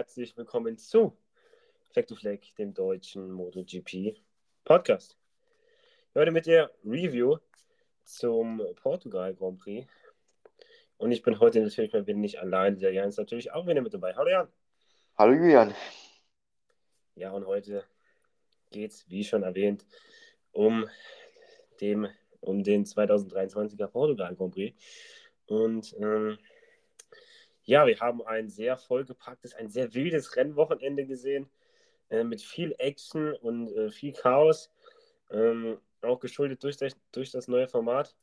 herzlich willkommen zu to Fleck, dem deutschen MotoGP Podcast. Heute mit der Review zum Portugal Grand Prix. Und ich bin heute natürlich mal wieder nicht allein. Der Jan ist natürlich auch wieder mit dabei. Hallo Jan. Hallo Julian. Ja, und heute geht es, wie schon erwähnt, um, dem, um den 2023er Portugal Grand Prix. Und ähm, ja, wir haben ein sehr vollgepacktes, ein sehr wildes Rennwochenende gesehen, äh, mit viel Action und äh, viel Chaos, ähm, auch geschuldet durch das, durch das neue Format.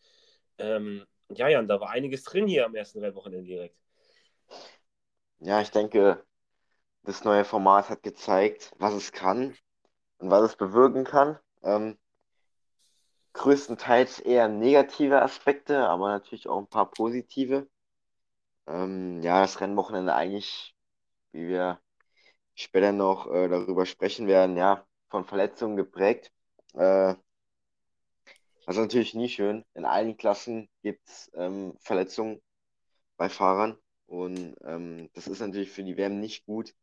Ähm, ja, Jan, da war einiges drin hier am ersten Rennwochenende direkt. Ja, ich denke, das neue Format hat gezeigt, was es kann und was es bewirken kann. Ähm, größtenteils eher negative Aspekte, aber natürlich auch ein paar positive. Ähm, ja, das Rennwochenende eigentlich, wie wir später noch äh, darüber sprechen werden, ja, von Verletzungen geprägt. Äh, das ist natürlich nie schön. In allen Klassen gibt es ähm, Verletzungen bei Fahrern und ähm, das ist natürlich für die WM nicht gut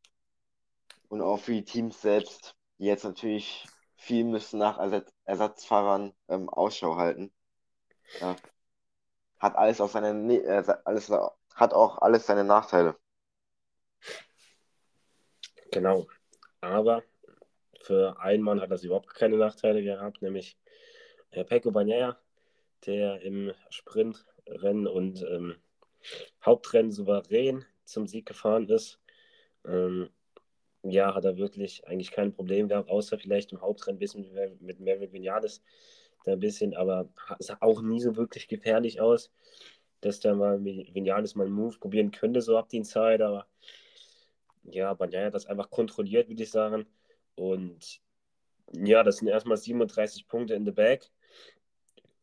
und auch für die Teams selbst, die jetzt natürlich viel müssen nach Ersatz Ersatzfahrern ähm, Ausschau halten. Ja. Hat alles auf seine, äh, alles hat auch alles seine Nachteile. Genau. Aber für einen Mann hat das überhaupt keine Nachteile gehabt, nämlich äh, Pecco Bagnaia, der im Sprintrennen und ähm, Hauptrennen souverän zum Sieg gefahren ist. Ähm, ja, hat er wirklich eigentlich kein Problem gehabt, außer vielleicht im Hauptrennen ein bisschen mit Maverick Vinales, da ein bisschen, aber sah auch nie so wirklich gefährlich aus dass da mal Vinales mal einen Move probieren könnte, so ab die Zeit, aber ja, Banyaya hat das einfach kontrolliert, würde ich sagen. Und ja, das sind erstmal 37 Punkte in the bag.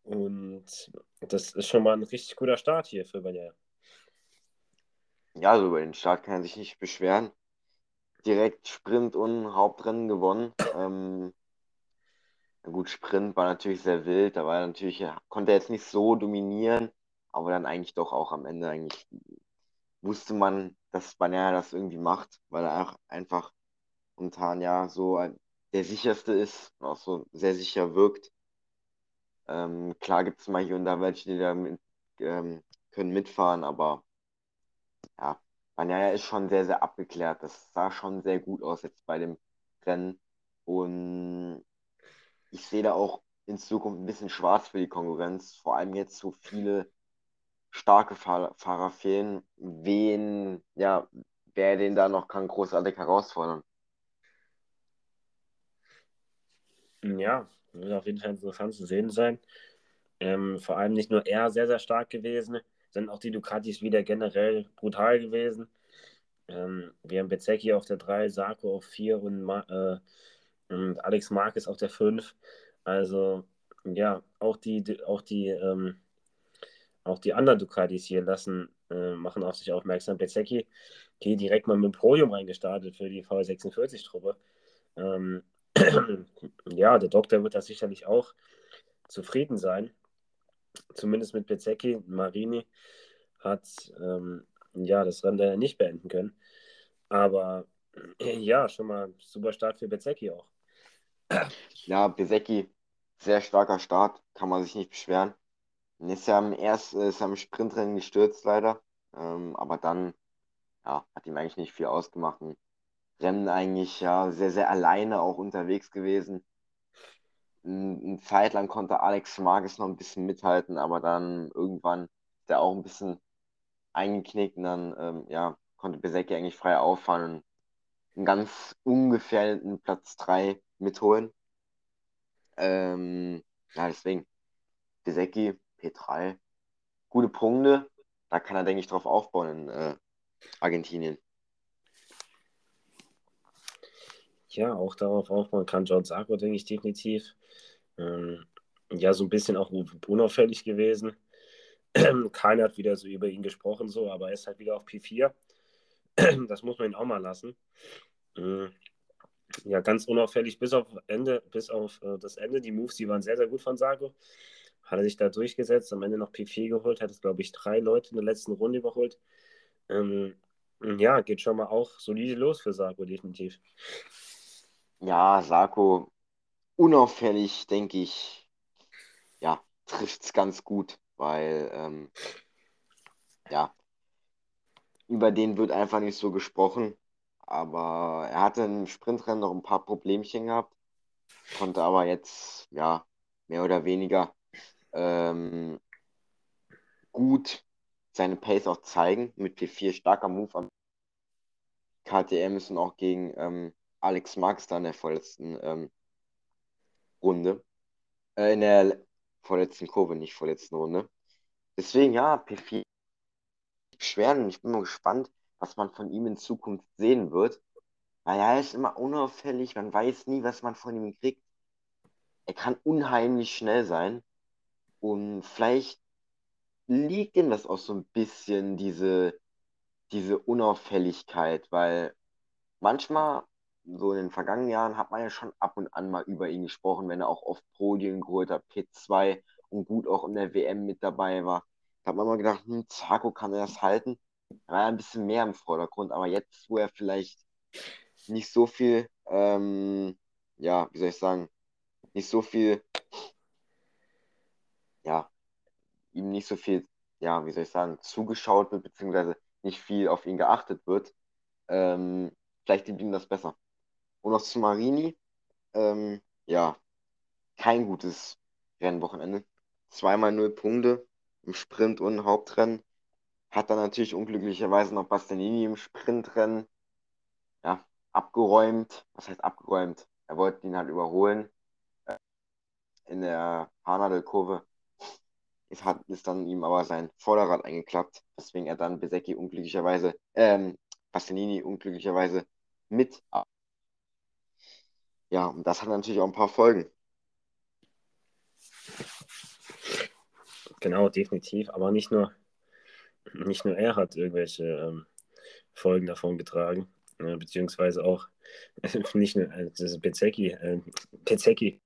Und das ist schon mal ein richtig guter Start hier für Banyaya. Ja, also über den Start kann er sich nicht beschweren. Direkt Sprint und Hauptrennen gewonnen. Ähm, gut, Sprint war natürlich sehr wild, da war natürlich, konnte er jetzt nicht so dominieren aber dann eigentlich doch auch am Ende eigentlich wusste man, dass Banana das irgendwie macht, weil er auch einfach momentan ja so der sicherste ist und auch so sehr sicher wirkt. Ähm, klar gibt es mal hier und da welche, die da mit, ähm, können mitfahren, aber ja, Banaya ist schon sehr, sehr abgeklärt. Das sah schon sehr gut aus jetzt bei dem Rennen. Und ich sehe da auch in Zukunft ein bisschen schwarz für die Konkurrenz, vor allem jetzt so viele starke Fahr Fahrer fehlen. Wen, ja, wer den da noch kann großartig herausfordern? Ja, wird auf jeden Fall interessant zu sehen sein. Ähm, vor allem nicht nur er sehr, sehr stark gewesen, sondern auch die Ducatis wieder generell brutal gewesen. Ähm, wir haben Bezecchi auf der 3, Sarko auf 4 und, äh, und Alex Marquez auf der 5. Also, ja, auch die, auch die ähm, auch die anderen Ducatis hier lassen, äh, machen auf sich aufmerksam. Bezecchi geht direkt mal mit dem Podium reingestartet für die V46-Truppe. Ähm, ja, der Doktor wird da sicherlich auch zufrieden sein. Zumindest mit Bezecchi. Marini hat ähm, ja das Rennen nicht beenden können. Aber äh, ja, schon mal super Start für Bezecchi auch. Ja, Bezecchi, sehr starker Start, kann man sich nicht beschweren. Ist ja am ersten, ist am Sprintrennen gestürzt leider. Ähm, aber dann ja, hat ihm eigentlich nicht viel ausgemacht. Rennen eigentlich ja sehr, sehr alleine auch unterwegs gewesen. Eine Zeit lang konnte Alex Marquez noch ein bisschen mithalten, aber dann irgendwann ist er auch ein bisschen eingeknickt und dann ähm, ja, konnte Besecki eigentlich frei auffahren und einen ganz ungefährdeten Platz 3 mitholen. Ähm, ja, deswegen, Besecki P3. Gute Punkte. Da kann er, denke ich, drauf aufbauen in äh, Argentinien. Ja, auch darauf aufbauen kann John Sarko, denke ich, definitiv. Ähm, ja, so ein bisschen auch unauffällig gewesen. Keiner hat wieder so über ihn gesprochen, so, aber er ist halt wieder auf P4. das muss man ihn auch mal lassen. Ähm, ja, ganz unauffällig bis auf Ende, bis auf äh, das Ende. Die Moves, die waren sehr, sehr gut von Sarko hat er sich da durchgesetzt, am Ende noch P4 geholt, hat es, glaube ich, drei Leute in der letzten Runde überholt. Ähm, Ja, geht schon mal auch solide los für Sarko, definitiv. Ja, Sarko, unauffällig, denke ich, ja, trifft es ganz gut, weil, ähm, ja, über den wird einfach nicht so gesprochen. Aber er hatte im Sprintrennen noch ein paar Problemchen gehabt, konnte aber jetzt, ja, mehr oder weniger ähm, gut seine Pace auch zeigen. Mit P4 starker Move am KTM ist und auch gegen ähm, Alex Marx da in der vorletzten ähm, Runde. Äh, in der vorletzten Kurve, nicht vorletzten Runde. Deswegen, ja, P4 beschweren ich bin mal gespannt, was man von ihm in Zukunft sehen wird. Weil er ist immer unauffällig, man weiß nie, was man von ihm kriegt. Er kann unheimlich schnell sein. Und vielleicht liegt ihm das auch so ein bisschen, diese, diese Unauffälligkeit, weil manchmal, so in den vergangenen Jahren, hat man ja schon ab und an mal über ihn gesprochen, wenn er auch oft Podien geholt hat, P2 und gut auch in der WM mit dabei war. Da hat man mal gedacht, hm, Zarko kann er das halten. Er war ein bisschen mehr im Vordergrund, aber jetzt, wo er vielleicht nicht so viel, ähm, ja, wie soll ich sagen, nicht so viel, ja, ihm nicht so viel, ja, wie soll ich sagen, zugeschaut wird, beziehungsweise nicht viel auf ihn geachtet wird, ähm, vielleicht dient ihm das besser. Und noch zu Marini, ähm, ja, kein gutes Rennwochenende. Zweimal null Punkte im Sprint und Hauptrennen. Hat dann natürlich unglücklicherweise noch Bastianini im Sprintrennen ja, abgeräumt. Was heißt abgeräumt? Er wollte ihn halt überholen. In der Hanadel-Kurve ist, hat, ist dann ihm aber sein Vorderrad eingeklappt, weswegen er dann Besecki unglücklicherweise, ähm, Bastianini unglücklicherweise mit. Ja, und das hat natürlich auch ein paar Folgen. Genau, definitiv. Aber nicht nur, nicht nur er hat irgendwelche ähm, Folgen davon getragen, äh, beziehungsweise auch nicht nur äh, Bezecchi, äh, Bezecchi.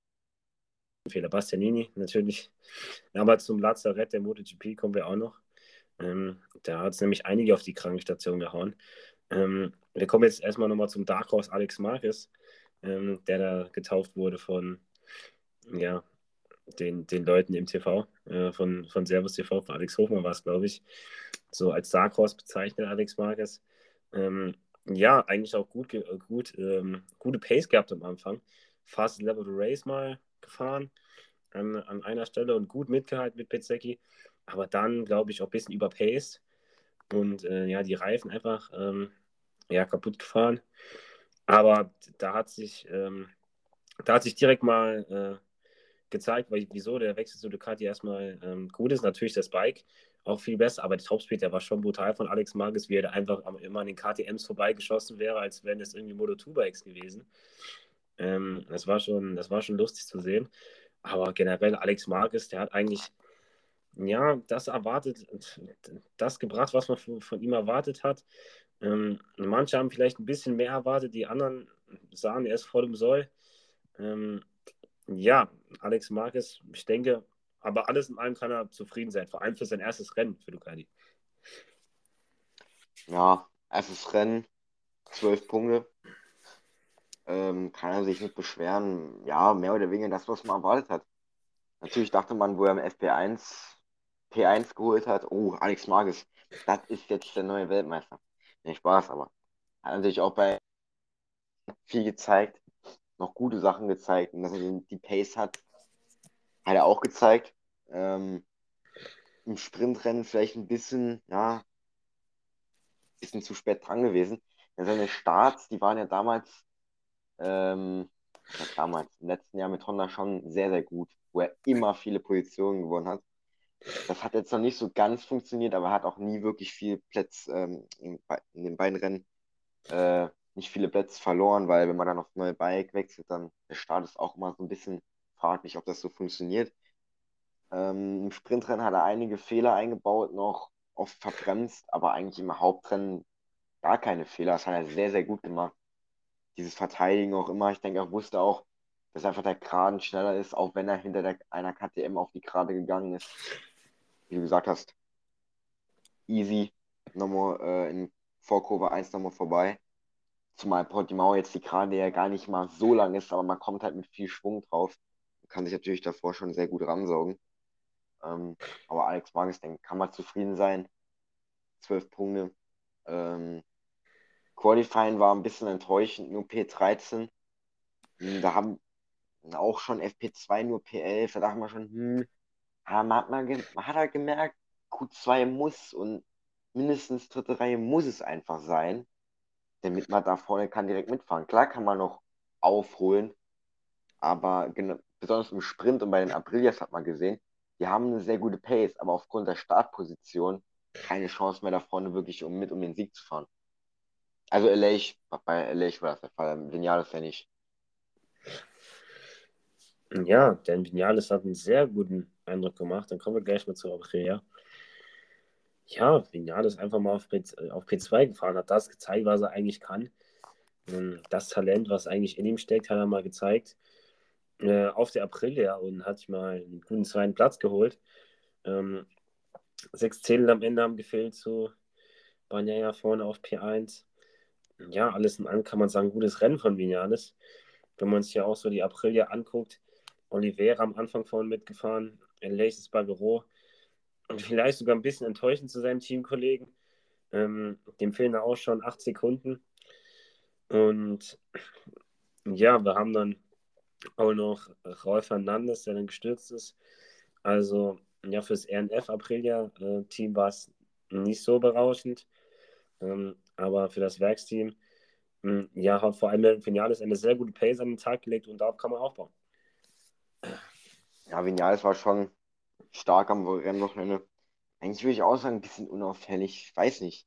Fehler Bastianini natürlich. Aber zum Lazarett der MotoGP kommen wir auch noch. Ähm, da hat es nämlich einige auf die Krankenstation gehauen. Ähm, wir kommen jetzt erstmal nochmal zum Dark Horse Alex Marquez, ähm, der da getauft wurde von ja, den, den Leuten im TV, äh, von, von Servus TV, von Alex Hofmann war es, glaube ich, so als Dark Horse bezeichnet, Alex Marquez. Ähm, ja, eigentlich auch gut, gut ähm, gute Pace gehabt am Anfang. Fast Level Race mal gefahren an, an einer Stelle und gut mitgehalten mit Pizzecki, aber dann, glaube ich, auch ein bisschen überpaced und äh, ja, die Reifen einfach ähm, ja, kaputt gefahren. Aber da hat sich, ähm, da hat sich direkt mal äh, gezeigt, weil, wieso der Wechsel zu Ducati erstmal ähm, gut ist. Natürlich das Bike auch viel besser, aber der Topspeed, der war schon brutal von Alex Marquez, wie er da einfach immer an den KTMs vorbeigeschossen wäre, als wären es irgendwie Moto2-Bikes gewesen. Ähm, das, war schon, das war schon lustig zu sehen. Aber generell Alex Marquez, der hat eigentlich ja, das erwartet, das gebracht, was man von, von ihm erwartet hat. Ähm, manche haben vielleicht ein bisschen mehr erwartet, die anderen sahen, er ist voll im Soll. Ähm, ja, Alex Marquez, ich denke, aber alles in allem kann er zufrieden sein, vor allem für sein erstes Rennen für Ducati. Ja, erstes Rennen, zwölf Punkte. Ähm, kann er sich nicht beschweren. Ja, mehr oder weniger das, was man erwartet hat. Natürlich dachte man, wo er im FP1 P1 geholt hat, oh, Alex Marquez, das ist jetzt der neue Weltmeister. Nicht Spaß, aber hat natürlich auch bei viel gezeigt noch gute Sachen gezeigt und dass er die Pace hat, hat er auch gezeigt. Ähm, Im Sprintrennen vielleicht ein bisschen, ja, bisschen zu spät dran gewesen. Ja, seine Starts, die waren ja damals, ähm, damals, im letzten Jahr mit Honda schon sehr, sehr gut, wo er immer viele Positionen gewonnen hat. Das hat jetzt noch nicht so ganz funktioniert, aber er hat auch nie wirklich viel Plätze ähm, in, in, den beiden Rennen äh, nicht viele Plätze verloren, weil wenn man dann auf neue Bike wechselt, dann der Start ist auch immer so ein bisschen fraglich, ob das so funktioniert. Ähm, Im Sprintrennen hat er einige Fehler eingebaut, noch oft verbremst, aber eigentlich im Hauptrennen gar keine Fehler. Das hat er sehr, sehr gut gemacht. Dieses Verteidigen auch immer. Ich denke, er wusste auch, dass einfach der Graden schneller ist, auch wenn er hinter der, einer KTM auf die Gerade gegangen ist. Wie du gesagt hast, easy nochmal äh, in vor Kurve 1 nochmal vorbei. Zumal Portimao jetzt die Gerade ja gar nicht mal so lang ist, aber man kommt halt mit viel Schwung drauf. Man kann sich natürlich davor schon sehr gut ransaugen. Ähm, aber Alex Marquez, denke kann man zufrieden sein. Zwölf Punkte. Ähm, Qualifying war ein bisschen enttäuschend, nur P13. Hm, da haben auch schon FP2 nur P11. Da dachte man schon, hm, man hat, man hat halt gemerkt, Q2 muss und mindestens dritte Reihe muss es einfach sein, damit man da vorne kann direkt mitfahren. Klar kann man noch aufholen, aber besonders im Sprint und bei den Aprilias hat man gesehen, die haben eine sehr gute Pace, aber aufgrund der Startposition keine Chance mehr da vorne wirklich um mit um den Sieg zu fahren. Also LA, bei LA war das der Fall, Vinales ja nicht. Ja, denn Vinales hat einen sehr guten Eindruck gemacht. Dann kommen wir gleich mal zu Aprilia. Ja, Vinales einfach mal auf, P, auf P2 gefahren, hat das gezeigt, was er eigentlich kann. Das Talent, was eigentlich in ihm steckt, hat er mal gezeigt. Äh, auf der Aprilia und hat mal einen guten zweiten Platz geholt. Ähm, sechs Zehntel am Ende haben gefehlt zu Banyaya vorne auf P1. Ja, alles in allem kann man sagen, gutes Rennen von Vinales. Wenn man sich ja auch so die Aprilia anguckt, Oliveira am Anfang vorne mitgefahren, Laces Bagero und vielleicht sogar ein bisschen enttäuschend zu seinem Teamkollegen. Ähm, dem fehlen da auch schon acht Sekunden. Und ja, wir haben dann auch noch Rolf Hernandez, der dann gestürzt ist. Also ja, fürs RNF Aprilia-Team war es nicht so berauschend. Ähm, aber für das Werksteam, mh, hm, ja, hat vor allem der Finales eine sehr gute Pace an den Tag gelegt und darauf kann man aufbauen. Ja, Vinales war schon stark am Rennwochenende. Eigentlich würde ich auch sagen, ein bisschen unauffällig. Ich weiß nicht.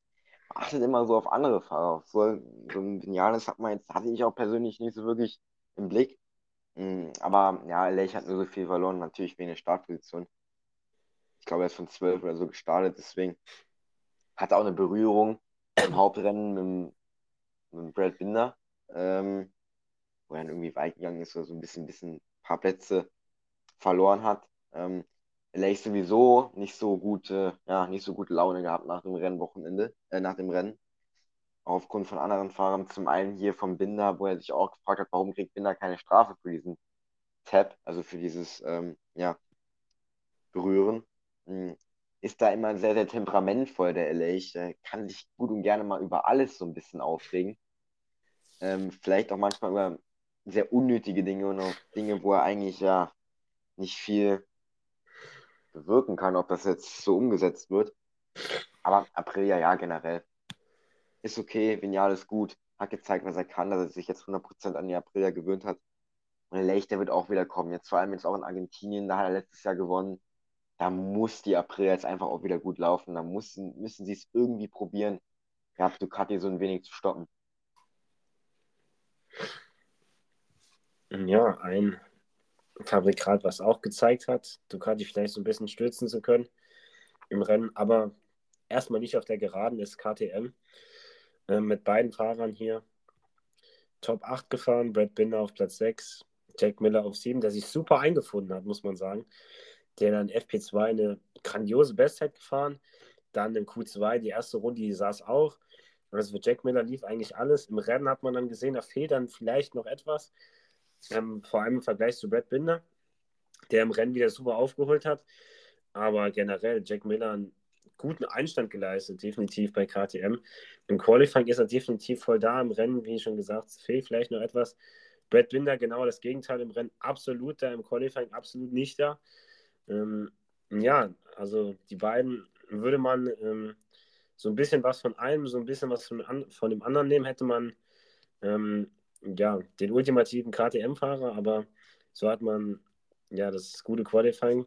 Man achtet immer so auf andere Fahrer. So, so ein Vinales hat man jetzt, hatte ich auch persönlich nicht so wirklich im Blick. Hm, aber ja, Lech hat nur so viel verloren, natürlich wegen der Startposition. Ich glaube, er ist von 12 oder so gestartet, deswegen hat er auch eine Berührung im Hauptrennen mit, mit Brad Binder, ähm, wo er dann irgendwie weit gegangen ist oder so ein bisschen, bisschen ein paar Plätze verloren hat. Ähm, Lech sowieso nicht so gute, ja, nicht so gute Laune gehabt nach dem Rennwochenende, äh, nach dem Rennen. Aufgrund von anderen Fahrern, zum einen hier vom Binder, wo er sich auch gefragt hat, warum kriegt Binder keine Strafe für diesen Tap, also für dieses, ähm, ja, Berühren. Ist da immer sehr, sehr temperamentvoll, der LA. Der kann sich gut und gerne mal über alles so ein bisschen aufregen. Ähm, vielleicht auch manchmal über sehr unnötige Dinge und auch Dinge, wo er eigentlich ja nicht viel bewirken kann, ob das jetzt so umgesetzt wird. Aber Aprilia, ja, generell. Ist okay, Vignal ist gut, hat gezeigt, was er kann, dass er sich jetzt 100% an die Aprilia gewöhnt hat. Und Lech, der wird auch wieder kommen. Jetzt vor allem jetzt auch in Argentinien, da hat er letztes Jahr gewonnen. Da muss die Aprilia jetzt einfach auch wieder gut laufen. Da müssen, müssen sie es irgendwie probieren, ja, Ducati so ein wenig zu stoppen. Ja, ein Fabrikat, was auch gezeigt hat, Ducati vielleicht so ein bisschen stürzen zu können im Rennen, aber erstmal nicht auf der Geraden ist KTM äh, mit beiden Fahrern hier Top 8 gefahren, Brad Binder auf Platz 6, Jack Miller auf 7, der sich super eingefunden hat, muss man sagen. Der dann FP2 eine grandiose Bestzeit gefahren, dann im Q2 die erste Runde, die saß auch. Also für Jack Miller lief eigentlich alles. Im Rennen hat man dann gesehen, da fehlt dann vielleicht noch etwas. Ähm, vor allem im Vergleich zu Brad Binder, der im Rennen wieder super aufgeholt hat. Aber generell, Jack Miller einen guten Einstand geleistet, definitiv bei KTM. Im Qualifying ist er definitiv voll da. Im Rennen, wie schon gesagt, fehlt vielleicht noch etwas. Brad Binder genau das Gegenteil im Rennen, absolut da, im Qualifying absolut nicht da. Ähm, ja, also die beiden würde man ähm, so ein bisschen was von einem, so ein bisschen was von, von dem anderen nehmen, hätte man ähm, ja, den ultimativen KTM-Fahrer, aber so hat man ja das gute Qualifying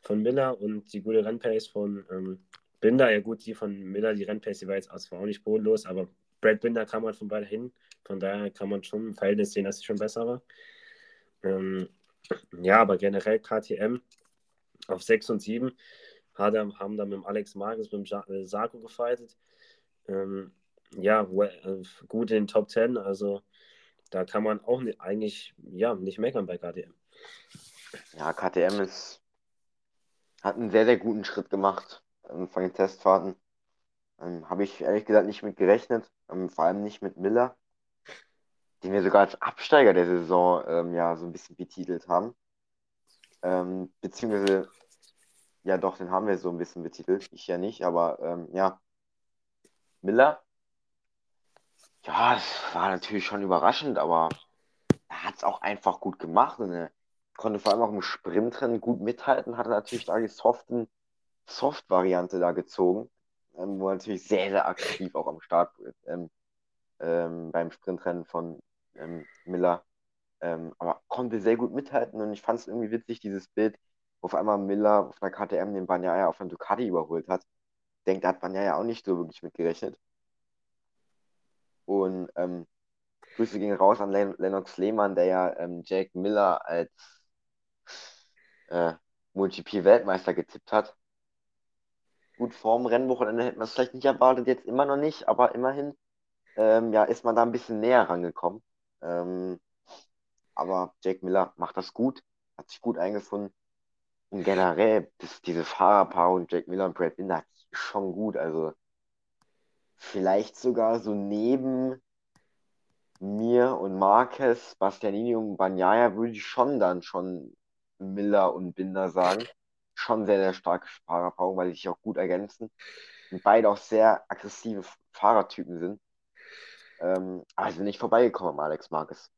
von Miller und die gute Rennpace von ähm, Binder. Ja gut, die von Miller, die Rennpace, die war jetzt zwar auch nicht bodenlos, aber Brad Binder kam halt von beide hin. Von daher kann man schon im Verhältnis sehen, dass sie schon besser war. Ähm, ja, aber generell KTM auf 6 und 7 hat, haben dann mit Alex Marquez, mit dem äh, Sarko gefightet. Ähm, ja, äh, gut in den Top 10, also da kann man auch nicht, eigentlich ja, nicht meckern bei KTM. Ja, KTM ist, hat einen sehr, sehr guten Schritt gemacht ähm, von den Testfahrten. Ähm, Habe ich ehrlich gesagt nicht mit gerechnet, ähm, vor allem nicht mit Miller, den wir sogar als Absteiger der Saison ähm, ja so ein bisschen betitelt haben. Ähm, beziehungsweise, ja doch, den haben wir so ein bisschen betitelt, ich ja nicht, aber ähm, ja, Miller, ja, das war natürlich schon überraschend, aber er hat es auch einfach gut gemacht und er konnte vor allem auch im Sprintrennen gut mithalten, hatte natürlich da die soften Soft-Variante da gezogen, ähm, wo er natürlich sehr, sehr aktiv auch am Start ähm, ähm, beim Sprintrennen von ähm, Miller, ähm, aber konnte sehr gut mithalten und ich fand es irgendwie witzig, dieses Bild, wo auf einmal Miller auf einer KTM den Banyaya auf einem Ducati überholt hat. Ich denke, da hat Banyaya auch nicht so wirklich mit gerechnet. Und ähm, Grüße gehen raus an Len Lennox Lehmann, der ja ähm, Jake Miller als äh, MotoGP-Weltmeister getippt hat. Gut, vorm Rennwochenende hätten wir es vielleicht nicht erwartet, jetzt immer noch nicht, aber immerhin ähm, ja, ist man da ein bisschen näher rangekommen. Ähm, aber Jake Miller macht das gut, hat sich gut eingefunden. Und generell, das, diese Fahrerpaarung Jake Miller und Brad Binder schon gut. Also vielleicht sogar so neben mir und Marquez, Bastianini und Banyaya würde ich schon dann schon Miller und Binder sagen. Schon sehr, sehr starke Fahrerpaarung, weil sie sich auch gut ergänzen. Und beide auch sehr aggressive Fahrertypen sind. Ähm, aber sie sind nicht vorbeigekommen Alex Marquez.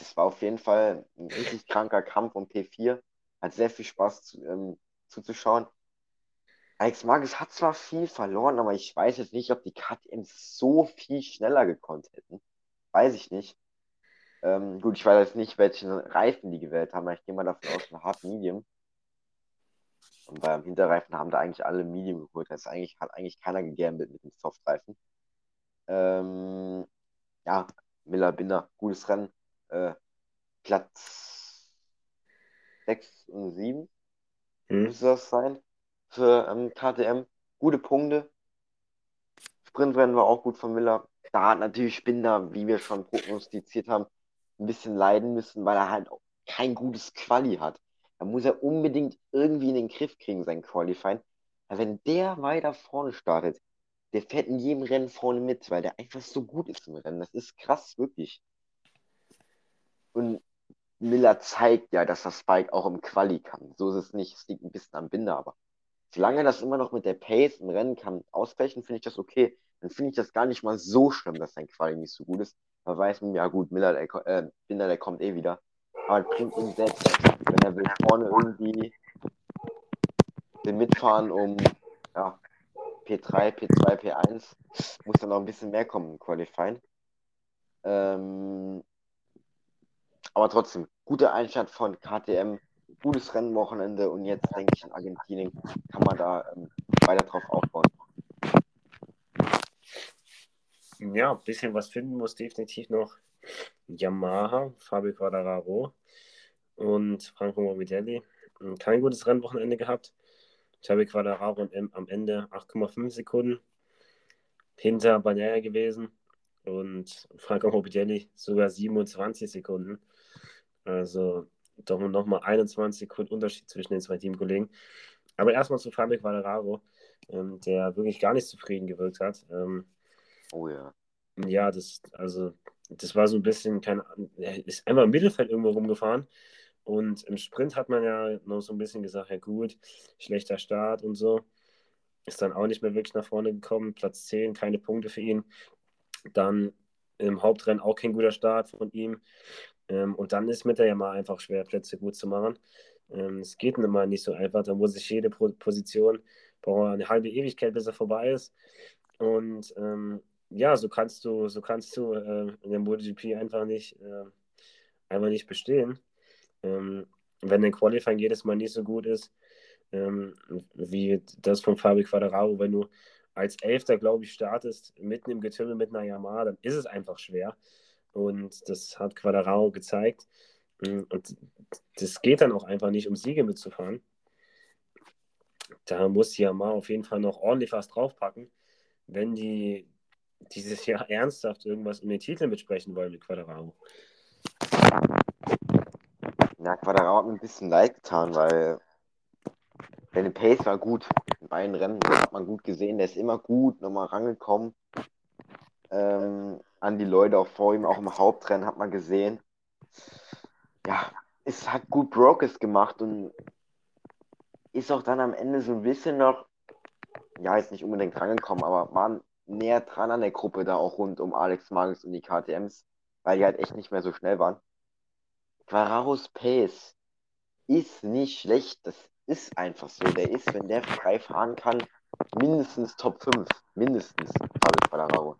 Das war auf jeden Fall ein richtig kranker Kampf um P4. Hat sehr viel Spaß zu, ähm, zuzuschauen. Alex Marquez hat zwar viel verloren, aber ich weiß jetzt nicht, ob die KTM so viel schneller gekonnt hätten. Weiß ich nicht. Ähm, gut, ich weiß jetzt nicht, welchen Reifen die gewählt haben, ich gehe mal davon aus, ein Hard Medium. Und beim Hinterreifen haben da eigentlich alle Medium geholt. Das eigentlich, hat eigentlich keiner gegambelt mit dem Softreifen. Ähm, ja, Miller Binder, gutes Rennen. Äh, Platz 6 und 7 hm. müsste das sein für ähm, KTM. Gute Punkte. Sprintrennen war auch gut von Miller. Da hat natürlich Spinner, wie wir schon prognostiziert haben, ein bisschen leiden müssen, weil er halt auch kein gutes Quali hat. Da muss er unbedingt irgendwie in den Griff kriegen, sein Qualifying. Weil wenn der weiter vorne startet, der fährt in jedem Rennen vorne mit, weil der einfach so gut ist im Rennen. Das ist krass, wirklich. Und Miller zeigt ja, dass das Spike auch im Quali kann. So ist es nicht. Es liegt ein bisschen am Binder, aber solange das immer noch mit der Pace im Rennen kann ausgleichen, finde ich das okay. Dann finde ich das gar nicht mal so schlimm, dass sein Quali nicht so gut ist. Da weiß man, ja gut, Miller, der, äh, Binder, der kommt eh wieder. Aber es bringt ihn selbst, wenn er will vorne irgendwie den mitfahren, um ja, P3, P2, P1, muss dann noch ein bisschen mehr kommen im Qualifying. Ähm, aber trotzdem, guter Einstand von KTM, gutes Rennwochenende und jetzt denke ich in Argentinien kann man da ähm, weiter drauf aufbauen. Ja, ein bisschen was finden muss definitiv noch Yamaha, Fabio Quadraro und Franco Morbidelli. Kein gutes Rennwochenende gehabt. Fabio Quadraro am Ende 8,5 Sekunden hinter Banaya gewesen und Franco Morbidelli sogar 27 Sekunden. Also doch noch mal 21 Sekunden Unterschied zwischen den zwei Teamkollegen. Aber erstmal zu Fabio Quadraro, ähm, der wirklich gar nicht zufrieden gewirkt hat. Ähm, Oh ja. Ja, das, also, das war so ein bisschen, kein, er ist einfach im Mittelfeld irgendwo rumgefahren. Und im Sprint hat man ja noch so ein bisschen gesagt, ja gut, schlechter Start und so. Ist dann auch nicht mehr wirklich nach vorne gekommen. Platz 10, keine Punkte für ihn. Dann im Hauptrennen auch kein guter Start von ihm. Ähm, und dann ist mit der Yamaha einfach schwer, Plätze gut zu machen. Ähm, es geht immer nicht so einfach. Da muss ich jede Position, braucht eine halbe Ewigkeit, bis er vorbei ist. Und ähm, ja, so kannst du, so kannst du äh, in der MotoGP einfach nicht, äh, einfach nicht bestehen. Ähm, wenn dein Qualifying jedes Mal nicht so gut ist, ähm, wie das von Fabio Quadraro, wenn du als Elfter, glaube ich, startest, mitten im Getümmel mit einer Yamaha, dann ist es einfach schwer. Und das hat Quadraro gezeigt. Ähm, und das geht dann auch einfach nicht, um Siege mitzufahren. Da muss Yamaha auf jeden Fall noch ordentlich was draufpacken, wenn die dieses Jahr ernsthaft irgendwas um den Titel mitsprechen wollen mit Quadraro. Ja, Quadraro hat mir ein bisschen leid getan, weil seine Pace war gut. beiden Rennen hat man gut gesehen. Der ist immer gut nochmal rangekommen. Ähm, an die Leute auch vor ihm, auch im Hauptrennen hat man gesehen. Ja, es hat gut Brokers gemacht und ist auch dann am Ende so ein bisschen noch, ja, ist nicht unbedingt rangekommen, aber war näher dran an der Gruppe da auch rund um Alex Magnus und die KTMs, weil die halt echt nicht mehr so schnell waren. Quararos Pace ist nicht schlecht, das ist einfach so. Der ist, wenn der frei fahren kann, mindestens Top 5. Mindestens Fabio Quadraro.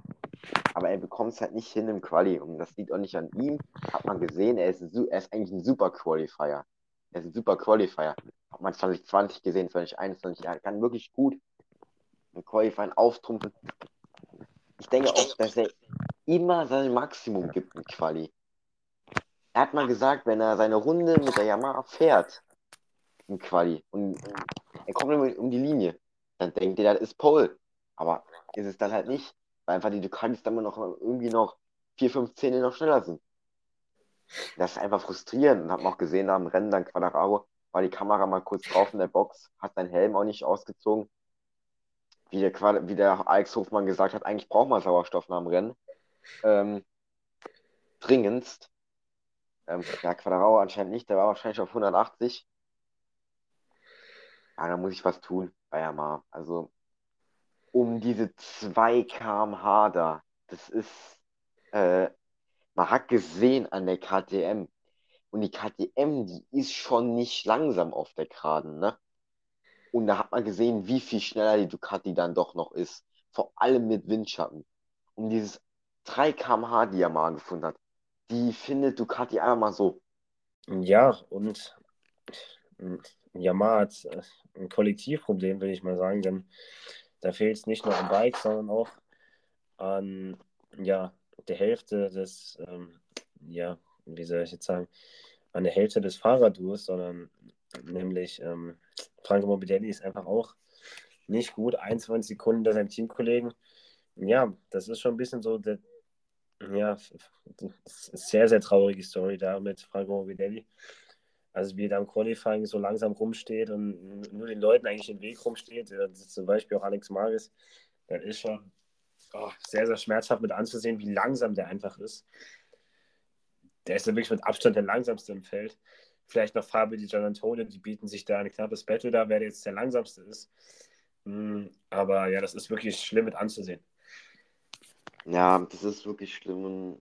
Aber er bekommt es halt nicht hin im Quali. Und das liegt auch nicht an ihm. Hat man gesehen, er ist, ein, er ist eigentlich ein super Qualifier. Er ist ein super Qualifier. Hat man 2020 gesehen, 2021. Er kann wirklich gut im Qualifying auftrumpfen. Ich denke auch, dass er immer sein Maximum gibt im Quali. Er hat mal gesagt, wenn er seine Runde mit der Yamaha fährt, im Quali, und er kommt um die Linie, dann denkt ihr, das ist Pole. Aber ist es dann halt nicht, weil einfach die Ducatis dann noch irgendwie noch 4, 5 Zähne noch schneller sind. Das ist einfach frustrierend. Und hat man auch gesehen nach dem Rennen, dann Quadraro, war die Kamera mal kurz drauf in der Box, hat seinen Helm auch nicht ausgezogen. Wie der, wie der Alex Hofmann gesagt hat, eigentlich braucht man Sauerstoff nach dem Rennen. Ähm, dringendst. Ähm, ja, Quadraro anscheinend nicht, der war wahrscheinlich auf 180. Ja, da muss ich was tun Yamaha. Also, um diese 2 km/h da, das ist, äh, man hat gesehen an der KTM. Und die KTM, die ist schon nicht langsam auf der Geraden, ne? Und da hat man gesehen, wie viel schneller die Ducati dann doch noch ist. Vor allem mit Windschatten. Um dieses 3 km/h, die er mal gefunden hat, die findet Ducati einfach mal so. Ja, und Yamaha hat äh, ein Kollektivproblem, würde ich mal sagen, denn da fehlt es nicht nur am Bike, sondern auch an ja, der Hälfte des, ähm, ja, wie soll ich jetzt sagen, an der Hälfte des Fahrerduos, sondern nämlich ähm, Franco Morbidelli ist einfach auch nicht gut, 21 Sekunden hinter seinem Teamkollegen. Ja, das ist schon ein bisschen so, der, ja, sehr, sehr traurige Story da mit Franco Morbidelli. Also wie da im Qualifying so langsam rumsteht und nur den Leuten eigentlich im Weg rumsteht, zum Beispiel auch Alex Maris, das ist schon oh, sehr, sehr schmerzhaft mit anzusehen, wie langsam der einfach ist. Der ist ja wirklich mit Abstand der langsamste im Feld. Vielleicht noch Fabio Di Gianantonio, die bieten sich da ein knappes Battle da, wer jetzt der langsamste ist. Hm, aber ja, das ist wirklich schlimm mit anzusehen. Ja, das ist wirklich schlimm und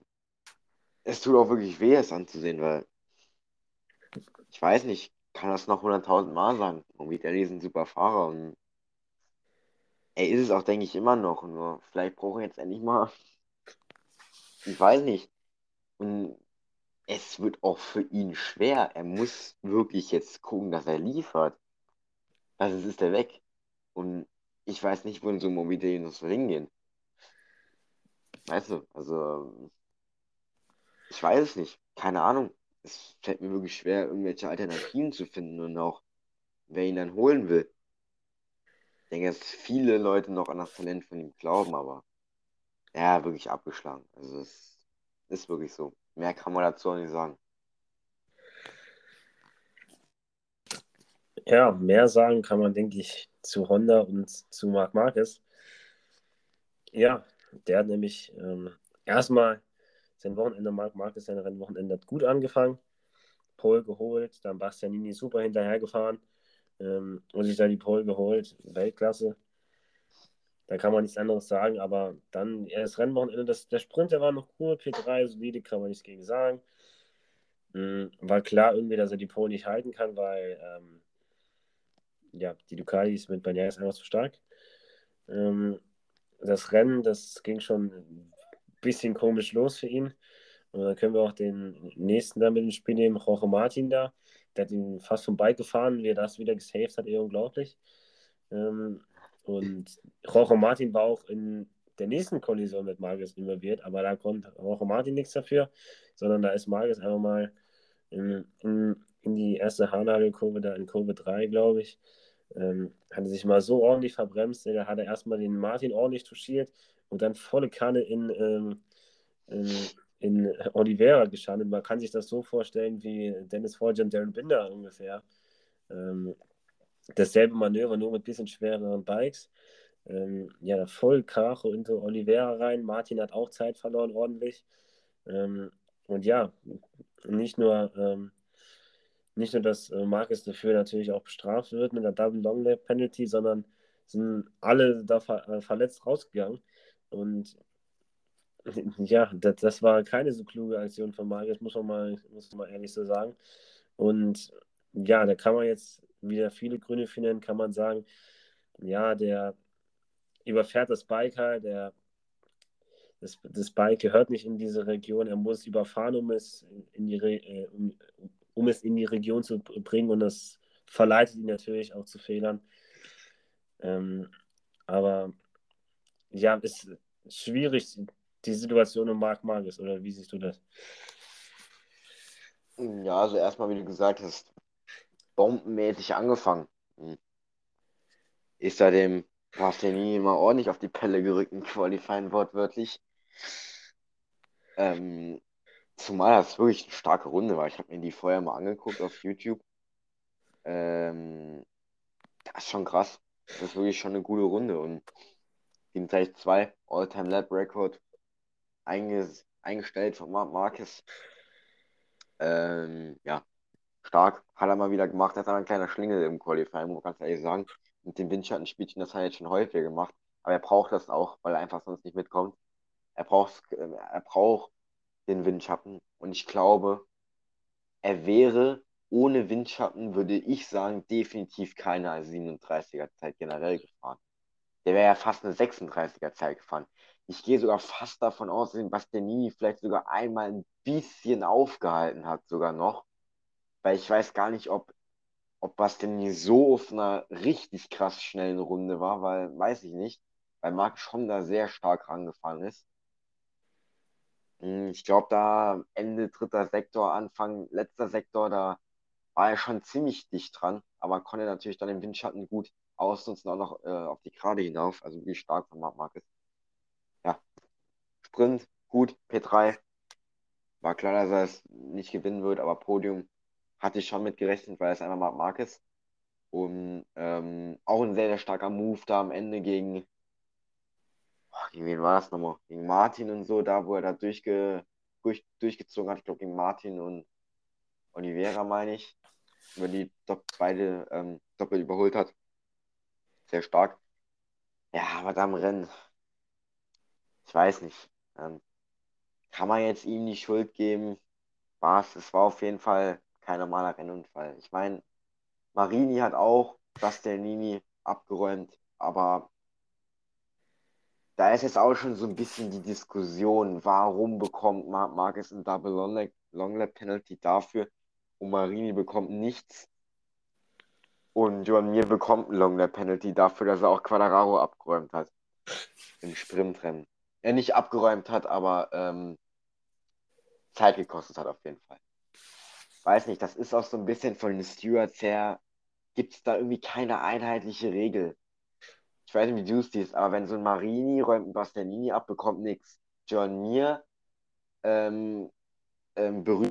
es tut auch wirklich weh, es anzusehen, weil ich weiß nicht, kann das noch 100.000 Mal sagen. Irgendwie, der ist ein super Fahrer und er ist es auch, denke ich, immer noch. Nur vielleicht brauche ich jetzt endlich mal, ich weiß nicht. Und es wird auch für ihn schwer. Er muss wirklich jetzt gucken, dass er liefert. Also es ist er weg. Und ich weiß nicht, wo in so einem Mobility noch so hingehen. Weißt du, also ich weiß es nicht. Keine Ahnung es fällt mir wirklich schwer, irgendwelche Alternativen zu finden und auch, wer ihn dann holen will. Ich denke, dass viele Leute noch an das Talent von ihm glauben, aber ja, wirklich abgeschlagen. Also es ist wirklich so. Mehr kann man dazu auch nicht sagen. Ja, mehr sagen kann man, denke ich, zu Honda und zu Marc Marquez. Ja, der hat nämlich ähm, erstmal sein Wochenende, Marc Marquez, sein Rennwochenende hat gut angefangen. Pole geholt, dann Bastianini super hinterhergefahren ähm, und sich da die Pole geholt. Weltklasse. Da kann man nichts anderes sagen, aber dann ja, das Rennwochenende, das, der Sprint, der war noch cool, P3, solide, kann man nichts gegen sagen. Mhm, war klar irgendwie, dass er die Pole nicht halten kann, weil ähm, ja, die Ducati ist mit Bagnaia einfach zu stark. Ähm, das Rennen, das ging schon bisschen komisch los für ihn. Und dann können wir auch den nächsten da mit ins Spiel nehmen, Jorge Martin da. Der hat ihn fast vom Bike gefahren, wie er das wieder gesaved hat, eh unglaublich. Ähm, und Jorge Martin war auch in der nächsten Kollision mit Marcus involviert, aber da konnte Jorge Martin nichts dafür, sondern da ist Marcus einfach mal in, in, in die erste Haarnagelkurve, da in Kurve 3, glaube ich, ähm, hat er sich mal so ordentlich verbremst, da hat er erstmal den Martin ordentlich touchiert, und dann volle Kanne in, ähm, in, in Oliveira gestanden. Man kann sich das so vorstellen wie Dennis Forger und Darren Binder ungefähr. Ähm, dasselbe Manöver, nur mit bisschen schwereren Bikes. Ähm, ja, voll Karacho into Oliveira rein. Martin hat auch Zeit verloren, ordentlich. Ähm, und ja, nicht nur, ähm, nicht nur, dass äh, Marcus dafür natürlich auch bestraft wird mit der Double Long Lap Penalty, sondern sind alle da ver äh, verletzt rausgegangen. Und ja, das, das war keine so kluge Aktion von Marcus, muss man mal, muss man mal ehrlich so sagen. Und ja, da kann man jetzt wieder viele Gründe finden, kann man sagen, ja, der überfährt das Bike halt, der, das, das Bike gehört nicht in diese Region, er muss überfahren, um es in die, äh, um, um es in die Region zu bringen und das verleitet ihn natürlich auch zu Fehlern. Ähm, aber ja, ist schwierig, die Situation um Marc Marcus, oder wie siehst du das? Ja, also erstmal, wie du gesagt hast, bombenmäßig angefangen. Hm. Ist da dem Bastianini immer ordentlich auf die Pelle gerückt im Qualifying wortwörtlich. Ähm, zumal das wirklich eine starke Runde war. Ich habe mir die vorher mal angeguckt auf YouTube. Ähm, das ist schon krass. Das ist wirklich schon eine gute Runde. Und 7.2 All-Time Lab Record eingestellt von Marc Marquez. Ähm, ja, stark. Hat er mal wieder gemacht. Das war ein kleiner Schlingel im Qualifying, muss man ganz ehrlich sagen. Mit dem Windschattenspielchen, das hat er jetzt schon häufiger gemacht. Aber er braucht das auch, weil er einfach sonst nicht mitkommt. Er braucht, er braucht den Windschatten. Und ich glaube, er wäre ohne Windschatten, würde ich sagen, definitiv keine 37er Zeit generell gefahren. Der wäre ja fast eine 36er Zeit gefahren. Ich gehe sogar fast davon aus, dass Bastianini vielleicht sogar einmal ein bisschen aufgehalten hat, sogar noch. Weil ich weiß gar nicht, ob, ob Bastianini so auf einer richtig krass schnellen Runde war, weil, weiß ich nicht, weil Marc schon da sehr stark rangefahren ist. Hm, ich glaube, da Ende dritter Sektor, Anfang letzter Sektor, da war er schon ziemlich dicht dran, aber konnte natürlich dann den Windschatten gut ausnutzen, auch noch äh, auf die Gerade hinauf. Also wie stark von Marc Marquez. Ja, Sprint, gut, P3. War klar, dass er es nicht gewinnen wird, aber Podium hatte ich schon mit gerechnet, weil es einfach Marc Marquez. Und ähm, auch ein sehr, sehr starker Move da am Ende gegen, gegen wen war das nochmal? Gegen Martin und so, da wo er da durchge, durch, durchgezogen hat. Ich glaube, gegen Martin und Oliveira, meine ich. Über die beide ähm, doppelt überholt hat sehr stark. Ja, aber da im Rennen, ich weiß nicht. Ähm, kann man jetzt ihm die Schuld geben? War es, es war auf jeden Fall kein normaler Rennunfall. Ich meine, Marini hat auch Bastianini abgeräumt, aber da ist jetzt auch schon so ein bisschen die Diskussion, warum bekommt Marquez ein Double Long Lap Penalty dafür und Marini bekommt nichts. Und Joan Mir bekommt ein Long Lap Penalty dafür, dass er auch Quadraro abgeräumt hat. Im Sprintrennen. Er nicht abgeräumt hat, aber ähm, Zeit gekostet hat auf jeden Fall. Weiß nicht, das ist auch so ein bisschen von den Stewards her, gibt es da irgendwie keine einheitliche Regel. Ich weiß nicht, wie du es siehst, aber wenn so ein Marini räumt ein Bastianini ab, bekommt nichts. John Mir ähm, ähm, berühmt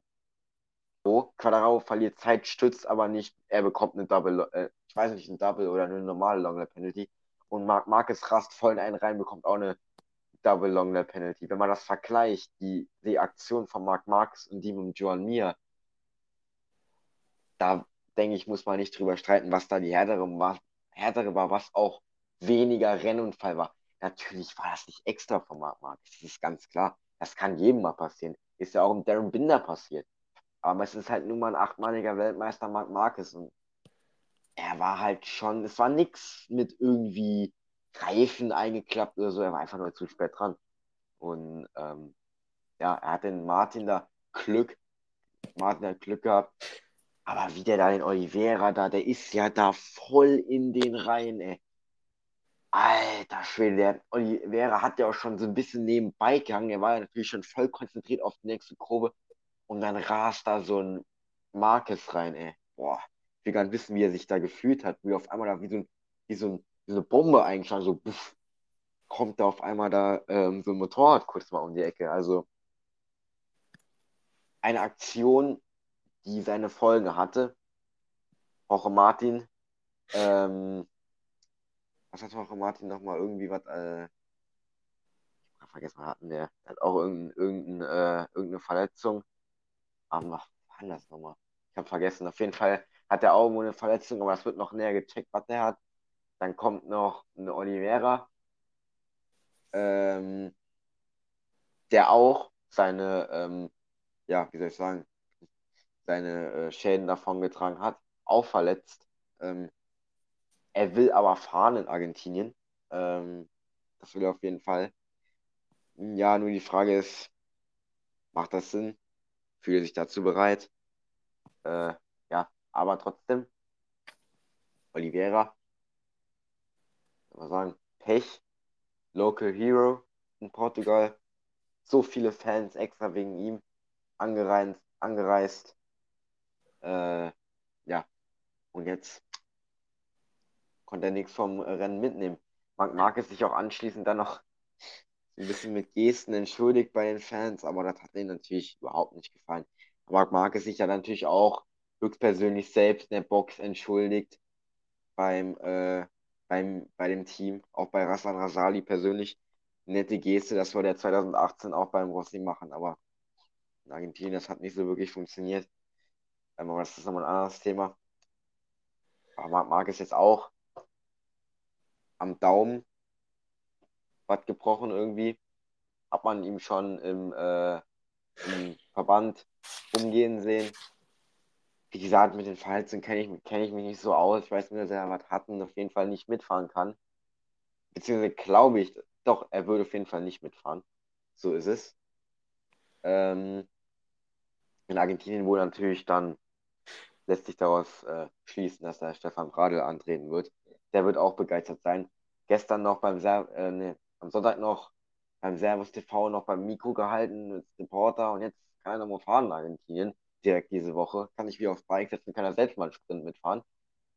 Quadraro verliert Zeit, stützt aber nicht. Er bekommt eine Double, äh, ich weiß nicht, ein Double oder eine normale Long Lap Penalty. Und Marc Marquez rast voll in einen rein, bekommt auch eine Double Long Lap Penalty. Wenn man das vergleicht, die Reaktion von Marc Marquez und die mit Joan Mir, da denke ich, muss man nicht drüber streiten, was da die härtere war, härtere war, was auch weniger Rennunfall war. Natürlich war das nicht extra von Marc Marquez, das ist ganz klar. Das kann jedem mal passieren. Ist ja auch im Darren Binder passiert. Aber es ist halt nun mal ein achtmaliger Weltmeister Marc Marquez und er war halt schon, es war nichts mit irgendwie Reifen eingeklappt oder so, er war einfach nur zu spät dran. Und ähm, ja, er hat den Martin da Glück, Martin hat Glück gehabt, aber wie der da den Oliveira da, der ist ja da voll in den Reihen, ey. Alter Schwede, der Oliveira hat ja auch schon so ein bisschen nebenbei gehangen. Er war ja natürlich schon voll konzentriert auf die nächste Kurve. Und dann rast da so ein Marcus rein, ey. Boah, ich will gar nicht wissen, wie er sich da gefühlt hat. Wie auf einmal da wie so, ein, wie so, ein, wie so eine Bombe eingeschlagen, so buff, kommt da auf einmal da ähm, so ein Motorrad kurz mal um die Ecke. Also eine Aktion, die seine Folgen hatte. Auch Martin Ähm, was hat auch Martin nochmal irgendwie was, äh, ich hab vergessen, hatten der, der hat auch irgendein, irgendein, äh, irgendeine Verletzung. Aber was war das nochmal? Ich habe vergessen. Auf jeden Fall hat er auch eine Verletzung, aber das wird noch näher gecheckt, was der hat. Dann kommt noch eine Oliveira, ähm, der auch seine, ähm, ja, wie soll ich sagen, seine äh, Schäden davongetragen hat, auch verletzt. Ähm, er will aber fahren in Argentinien. Ähm, das will er auf jeden Fall. Ja, nur die Frage ist, macht das Sinn? Fühle sich dazu bereit? Äh, ja, aber trotzdem, Oliveira, soll man sagen, Pech, Local Hero in Portugal. So viele Fans extra wegen ihm angereist. angereist. Äh, ja, und jetzt konnte er nichts vom Rennen mitnehmen. Marc Marquez sich auch anschließend dann noch ein bisschen mit Gesten entschuldigt bei den Fans, aber das hat ihnen natürlich überhaupt nicht gefallen. Marc Marquez sich ja natürlich auch höchstpersönlich selbst in der Box entschuldigt beim, äh, beim, bei dem Team, auch bei Rassan Rasali persönlich. Nette Geste, das wollte er 2018 auch beim Rossi machen, aber in Argentinien, das hat nicht so wirklich funktioniert. Ähm, aber das ist nochmal ein anderes Thema. Aber Marc Marquez jetzt auch am Daumen was gebrochen irgendwie. Hat man ihm schon im, äh, im Verband umgehen sehen. Wie gesagt, mit den Verletzungen kenne ich, kenn ich mich nicht so aus. Ich weiß nur, dass er was hatten, auf jeden Fall nicht mitfahren kann. Beziehungsweise glaube ich, doch, er würde auf jeden Fall nicht mitfahren. So ist es. Ähm, in Argentinien wurde natürlich dann, lässt sich daraus äh, schließen, dass da Stefan Bradl antreten wird. Der wird auch begeistert sein. Gestern noch beim, äh, nee, am Sonntag noch beim Servus TV noch beim Mikro gehalten mit Reporter und jetzt kann er nochmal fahren in Argentinien, direkt diese Woche. Kann ich wieder aufs Bike setzen, kann er selbst mal einen Sprint mitfahren.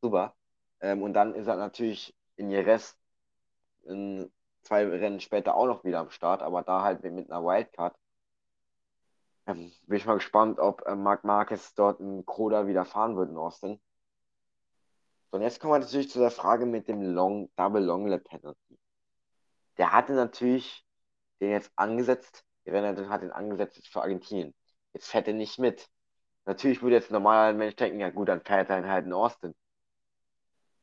Super. Ähm, und dann ist er natürlich in Jerez in zwei Rennen später auch noch wieder am Start, aber da halt mit einer Wildcard. Ähm, bin ich mal gespannt, ob äh, Marc Marquez dort in Kroda wieder fahren wird in Austin. So, und jetzt kommen wir natürlich zu der Frage mit dem Long, Double Long Lap Penalty. Der hatte natürlich den jetzt angesetzt, der Renner hat den angesetzt für Argentinien. Jetzt fährt er nicht mit. Natürlich würde jetzt ein normaler Mensch denken, ja gut, dann fährt er halt in Austin.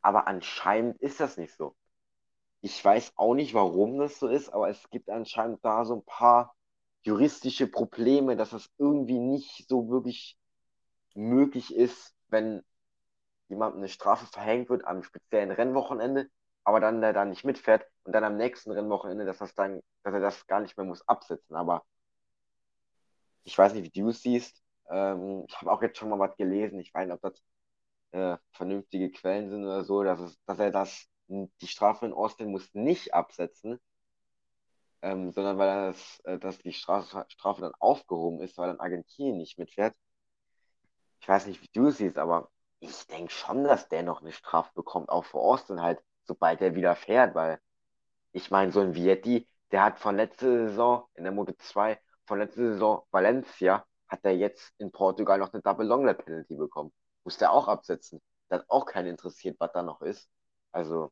Aber anscheinend ist das nicht so. Ich weiß auch nicht, warum das so ist, aber es gibt anscheinend da so ein paar juristische Probleme, dass es irgendwie nicht so wirklich möglich ist, wenn jemandem eine Strafe verhängt wird am speziellen Rennwochenende, aber dann der da nicht mitfährt und dann am nächsten Rennwochenende, dass, das dann, dass er das gar nicht mehr muss absetzen. Aber ich weiß nicht, wie du es siehst. Ähm, ich habe auch jetzt schon mal was gelesen. Ich weiß nicht, ob das äh, vernünftige Quellen sind oder so, dass, es, dass er das, die Strafe in Austin muss nicht absetzen, ähm, sondern weil das, äh, dass die Strafe, Strafe dann aufgehoben ist, weil dann Argentinien nicht mitfährt. Ich weiß nicht, wie du es siehst, aber ich denke schon, dass der noch eine Strafe bekommt, auch für Austin halt, sobald er wieder fährt, weil ich meine, so ein Vietti, der hat von letzter Saison in der Moto 2, von letzter Saison Valencia, hat er jetzt in Portugal noch eine Double Long Lap Penalty bekommen. Muss der auch absetzen. Da hat auch keinen interessiert, was da noch ist. Also,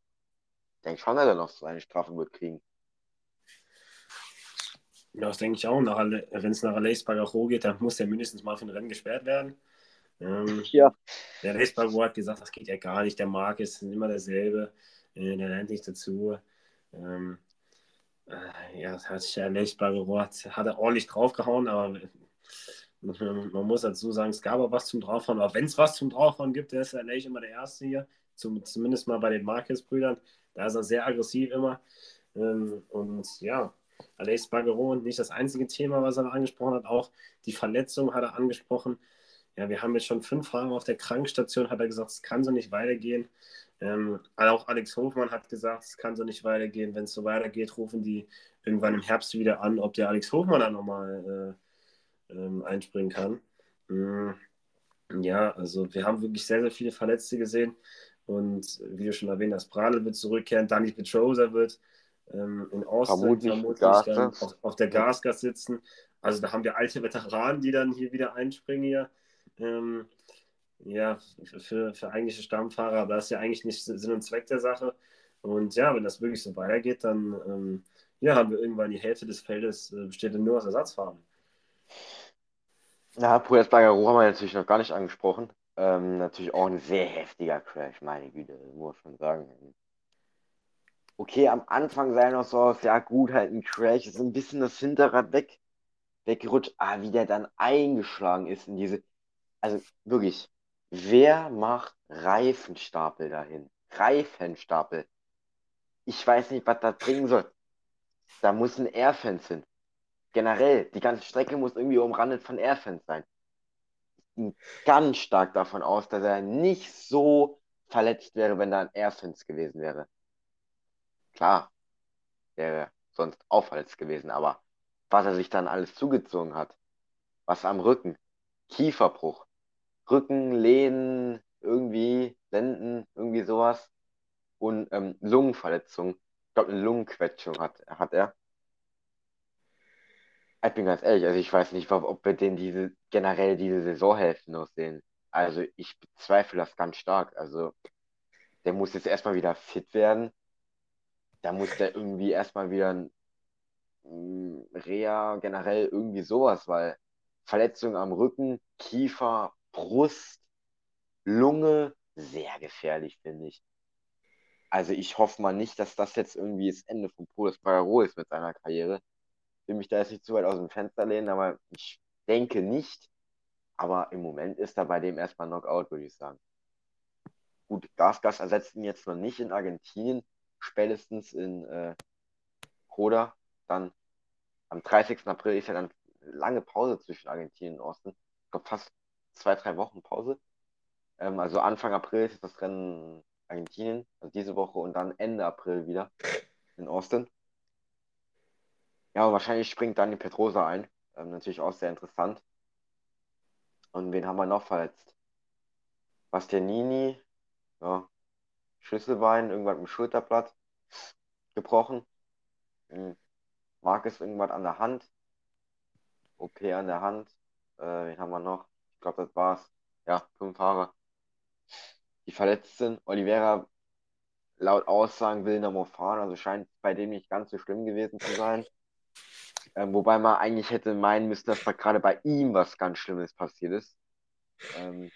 ich denke schon, dass er noch so eine Strafe wird kriegen. Ja, das denke ich auch. Wenn es nach Alays Bagaro geht, dann muss der mindestens mal für ein Rennen gesperrt werden. Ähm, ja. Der Alays Bagaro hat gesagt, das geht ja gar nicht. Der Marc ist immer derselbe. Äh, der lernt nicht dazu. Ähm, äh, ja, das hat sich der Alays Bagaro hat, er ordentlich draufgehauen, aber man muss dazu sagen, es gab auch was zum Draufhauen. Aber wenn es was zum Draufhauen gibt, der ist der Lech immer der Erste hier. Zum, zumindest mal bei den Marquez-Brüdern. Da ist er sehr aggressiv immer. Ähm, und ja, Alex Baggeron, nicht das einzige Thema, was er angesprochen hat, auch die Verletzung hat er angesprochen. Ja, wir haben jetzt schon fünf Fragen auf der Krankenstation, hat er gesagt, es kann so nicht weitergehen. Ähm, auch Alex Hofmann hat gesagt, es kann so nicht weitergehen. Wenn es so weitergeht, rufen die irgendwann im Herbst wieder an, ob der Alex Hofmann dann nochmal äh, ähm, einspringen kann. Mhm. Ja, also wir haben wirklich sehr, sehr viele Verletzte gesehen. Und wie du schon erwähnt hast, Bradl wird zurückkehren, Danny Petrosa wird ähm, in Austin vermutlich, vermutlich dann auf, auf, der Gasgas sitzen. Also da haben wir alte Veteranen, die dann hier wieder einspringen hier. Ähm, ja, für, für eigentliche Stammfahrer, aber das ist ja eigentlich nicht Sinn und Zweck der Sache. Und ja, wenn das wirklich so weitergeht, dann ähm, ja, haben wir irgendwann die Hälfte des Feldes äh, besteht nur aus Ersatzfahrern. Ja, Puerto Bagaro haben wir natürlich noch gar nicht angesprochen. Ähm, natürlich auch ein sehr heftiger Crash, meine Güte, muss man sagen. Okay, am Anfang sei noch so aus, ja gut, halt ein Crash, ist ein bisschen das Hinterrad weg, weggerutscht, ah, wie der dann eingeschlagen ist in diese, also wirklich, wer macht Reifenstapel dahin? Reifenstapel. Ich weiß nicht, was das bringen soll. Da muss ein Airfans hin. Generell, die ganze Strecke muss irgendwie umrandet von Airfans sein. Ich bin ganz stark davon aus, dass er nicht so verletzt wäre, wenn da ein Airfans gewesen wäre. Klar, wäre sonst auch verletzt gewesen, aber was er sich dann alles zugezogen hat, was am Rücken, Kieferbruch, Rücken, Lehnen, irgendwie, Lenden, irgendwie sowas und ähm, Lungenverletzung. Ich glaube, eine Lungenquetschung hat, hat er. Ich bin ganz ehrlich, also ich weiß nicht, ob wir den diese, generell diese Saisonhälfte noch sehen. Also ich bezweifle das ganz stark. Also der muss jetzt erstmal wieder fit werden. Da muss der irgendwie erstmal wieder ein Reha, generell irgendwie sowas, weil Verletzung am Rücken, Kiefer, Brust, Lunge, sehr gefährlich, finde ich. Also ich hoffe mal nicht, dass das jetzt irgendwie das Ende von Poles Pagaro ist mit seiner Karriere. Ich will mich da jetzt nicht zu weit aus dem Fenster lehnen, aber ich denke nicht. Aber im Moment ist er bei dem erstmal Knockout, würde ich sagen. Gut, Gasgas ersetzt ihn jetzt noch nicht in Argentinien, spätestens in äh, Koda. Dann am 30. April ist ja dann lange Pause zwischen Argentinien und Osten. Ich glaube fast zwei, drei Wochen Pause. Ähm, also Anfang April ist das Rennen in Argentinien, also diese Woche und dann Ende April wieder in Austin. Ja, und wahrscheinlich springt dann die Petrosa ein. Ähm, natürlich auch sehr interessant. Und wen haben wir noch verletzt? Bastianini, ja, Schlüsselbein, irgendwas im Schulterblatt gebrochen. Hm. Marcus irgendwas an der Hand. OP an der Hand. Äh, wen haben wir noch? Ich glaube, das war's. Ja, fünf Fahrer, die verletzt sind. Oliveira laut Aussagen will nochmal fahren, also scheint bei dem nicht ganz so schlimm gewesen zu sein. Ähm, wobei man eigentlich hätte meinen müssen, dass da gerade bei ihm was ganz Schlimmes passiert ist. Ähm,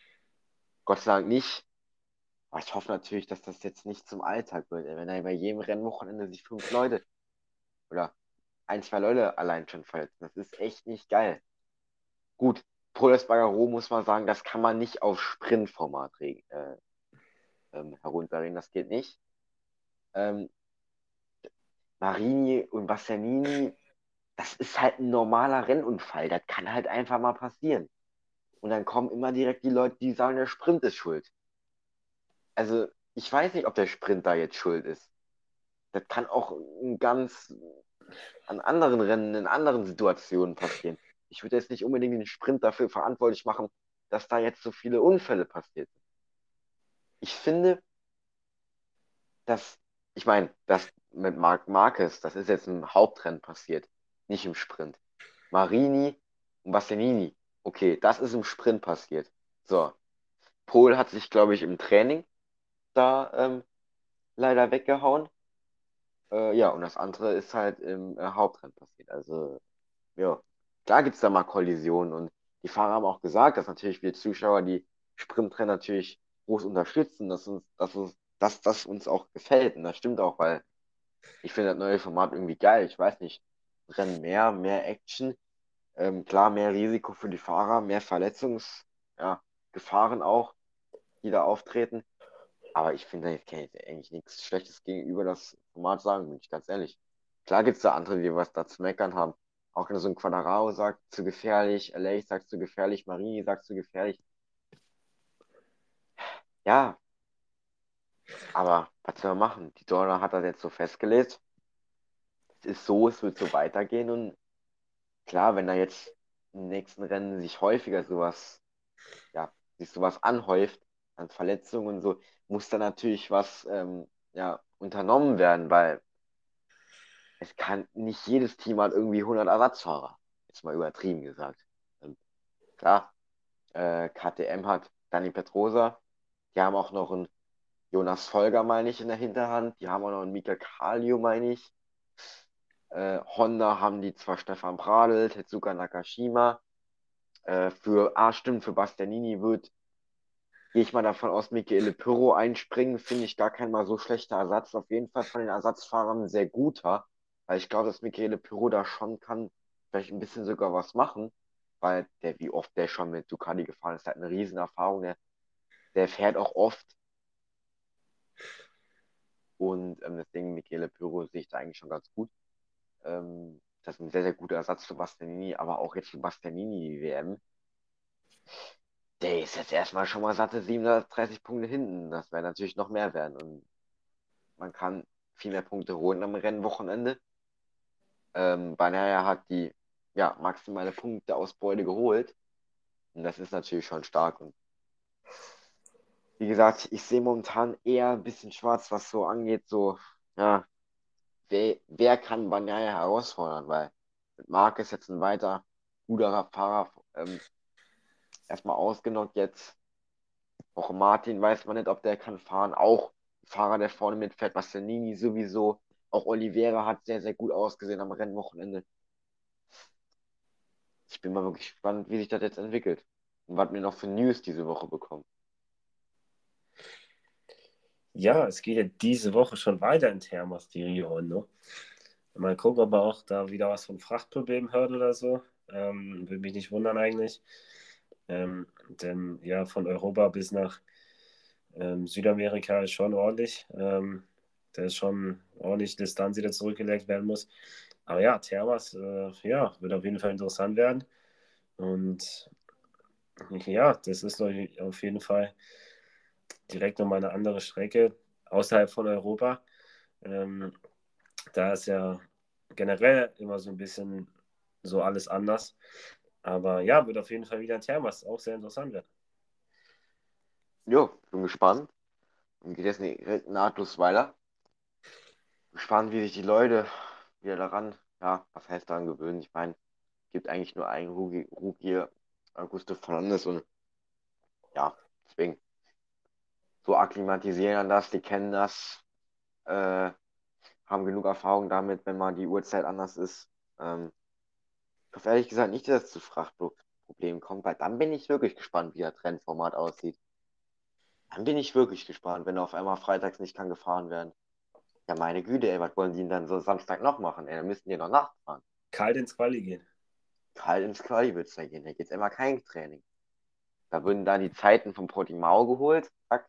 Gott sei Dank nicht. Aber ich hoffe natürlich, dass das jetzt nicht zum Alltag wird. Wenn er bei jedem Rennwochenende sich fünf Leute oder ein, zwei Leute allein schon verletzen. Das ist echt nicht geil. Gut, Poles Bagaro muss man sagen, das kann man nicht auf Sprintformat äh, ähm, herunterreden. Das geht nicht. Ähm, Marini und Bastianini, das ist halt ein normaler Rennunfall. Das kann halt einfach mal passieren. Und dann kommen immer direkt die Leute, die sagen, der Sprint ist schuld. Also, ich weiß nicht, ob der Sprint da jetzt schuld ist. Das kann auch ein ganz an anderen Rennen, in anderen Situationen passieren ich würde jetzt nicht unbedingt den Sprint dafür verantwortlich machen, dass da jetzt so viele Unfälle passiert sind. Ich finde, dass, ich meine, das mit Marc Marquez, das ist jetzt im Hauptrennen passiert, nicht im Sprint. Marini und Bastianini, okay, das ist im Sprint passiert. So, Pol hat sich, glaube ich, im Training da ähm, leider weggehauen. Äh, ja, und das andere ist halt im äh, Hauptrennen passiert. Also, ja, Klar gibt es da mal Kollisionen und die Fahrer haben auch gesagt, dass natürlich wir Zuschauer die Sprintrennen natürlich groß unterstützen, dass uns, dass uns, dass das uns auch gefällt. Und das stimmt auch, weil ich finde das neue Format irgendwie geil. Ich weiß nicht, Rennen mehr, mehr Action, ähm, klar, mehr Risiko für die Fahrer, mehr Verletzungsgefahren ja, auch, die da auftreten. Aber ich finde, ich kann jetzt eigentlich nichts Schlechtes gegenüber das Format sagen, bin ich ganz ehrlich. Klar gibt es da andere, die was da zu meckern haben. Auch so ein Quadraro sagt, zu gefährlich, LA sagt zu gefährlich, Marini sagt zu gefährlich. Ja, aber was soll man machen? Die Dorna hat das jetzt so festgelegt. Es ist so, es wird so weitergehen und klar, wenn da jetzt im nächsten Rennen sich häufiger sowas, ja, sich sowas anhäuft an Verletzungen und so, muss da natürlich was ähm, ja, unternommen werden, weil es kann nicht jedes Team hat irgendwie 100 Ersatzfahrer. Jetzt mal übertrieben gesagt. Und klar, äh, KTM hat Dani Petrosa. Die haben auch noch einen Jonas Folger, meine ich, in der Hinterhand. Die haben auch noch einen Mika Kallio, meine ich. Äh, Honda haben die zwar Stefan Bradl, Tetsuka Nakashima. Äh, für, ah, stimmt, für Bastianini wird, gehe ich mal davon aus, Michele Pirro einspringen. Finde ich gar kein mal so schlechter Ersatz. Auf jeden Fall von den Ersatzfahrern sehr guter. Weil ich glaube, dass Michele Pirro da schon kann, vielleicht ein bisschen sogar was machen. Weil der, wie oft der schon mit Ducati gefahren ist, der hat eine riesen Erfahrung. Der, der fährt auch oft und ähm, deswegen Michele Pyro sehe ich da eigentlich schon ganz gut. Ähm, das ist ein sehr, sehr guter Ersatz für Bastianini, aber auch jetzt für Bastianini die WM. Der ist jetzt erstmal schon mal satte 730 Punkte hinten. Das wäre natürlich noch mehr werden. Und man kann viel mehr Punkte holen am Rennwochenende. Ähm, Banaya hat die ja, maximale Punkteausbeute geholt. Und das ist natürlich schon stark. Und wie gesagt, ich sehe momentan eher ein bisschen schwarz, was so angeht, so, ja, wer, wer kann Banaya herausfordern, weil mit Marc ist jetzt ein weiter guter Fahrer ähm, erstmal ausgenockt jetzt. Auch Martin weiß man nicht, ob der kann fahren. Auch Fahrer, der vorne mitfährt, Bastianini sowieso. Auch Oliveira hat sehr, sehr gut ausgesehen am Rennwochenende. Ich bin mal wirklich gespannt, wie sich das jetzt entwickelt. Und was wir noch für News diese Woche bekommen. Ja, es geht ja diese Woche schon weiter in Thermos, die Rio ne? Mal gucken, ob er auch da wieder was von Frachtproblemen hört oder so. Ähm, würde mich nicht wundern eigentlich. Ähm, denn ja, von Europa bis nach ähm, Südamerika ist schon ordentlich. Ähm, da ist schon ordentlich Distanz, die da zurückgelegt werden muss. Aber ja, Thermas, äh, ja, wird auf jeden Fall interessant werden. Und ja, das ist auf jeden Fall direkt nochmal eine andere Strecke außerhalb von Europa. Ähm, da ist ja generell immer so ein bisschen so alles anders. Aber ja, wird auf jeden Fall wieder ein Thema, was auch sehr interessant wird. Jo, bin gespannt. Und geht jetzt nahtlos weiter. Gespannt, wie sich die Leute wieder daran, ja, was heißt daran gewöhnen. Ich meine, gibt eigentlich nur einen Rookie, Rookie Augusto Fernandes und ja, deswegen so akklimatisieren an das, die kennen das, äh, haben genug Erfahrung damit, wenn mal die Uhrzeit anders ist. Ähm, ich hoffe ehrlich gesagt nicht, dass es zu Frachtproblemen kommt, weil dann bin ich wirklich gespannt, wie das Trendformat aussieht. Dann bin ich wirklich gespannt, wenn auf einmal freitags nicht kann gefahren werden. Ja, meine Güte, ey, was wollen die denn dann so Samstag noch machen? Ey, dann müssten die noch nachfahren. Kalt ins Quali gehen. Kalt ins Quali wird es da gehen. Da geht es immer kein Training. Da würden da die Zeiten vom Portimao geholt. Zack.